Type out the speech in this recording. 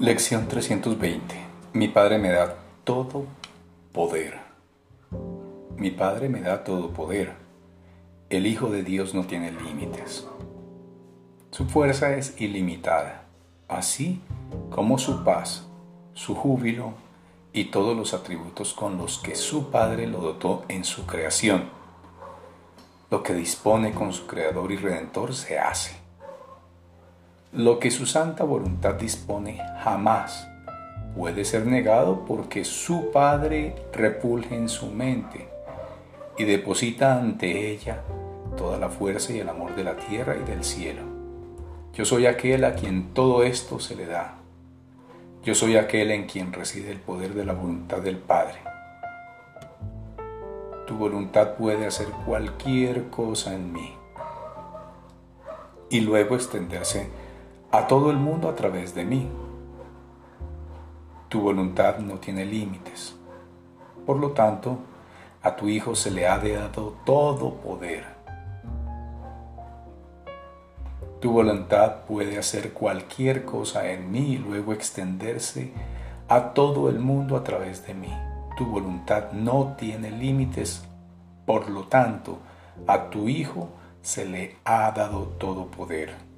Lección 320. Mi Padre me da todo poder. Mi Padre me da todo poder. El Hijo de Dios no tiene límites. Su fuerza es ilimitada, así como su paz, su júbilo y todos los atributos con los que su Padre lo dotó en su creación. Lo que dispone con su Creador y Redentor se hace. Lo que su santa voluntad dispone jamás puede ser negado porque su Padre repulge en su mente y deposita ante ella toda la fuerza y el amor de la tierra y del cielo. Yo soy aquel a quien todo esto se le da. Yo soy aquel en quien reside el poder de la voluntad del Padre. Tu voluntad puede hacer cualquier cosa en mí y luego extenderse a todo el mundo a través de mí. Tu voluntad no tiene límites. Por lo tanto, a tu Hijo se le ha dado todo poder. Tu voluntad puede hacer cualquier cosa en mí y luego extenderse a todo el mundo a través de mí. Tu voluntad no tiene límites. Por lo tanto, a tu Hijo se le ha dado todo poder.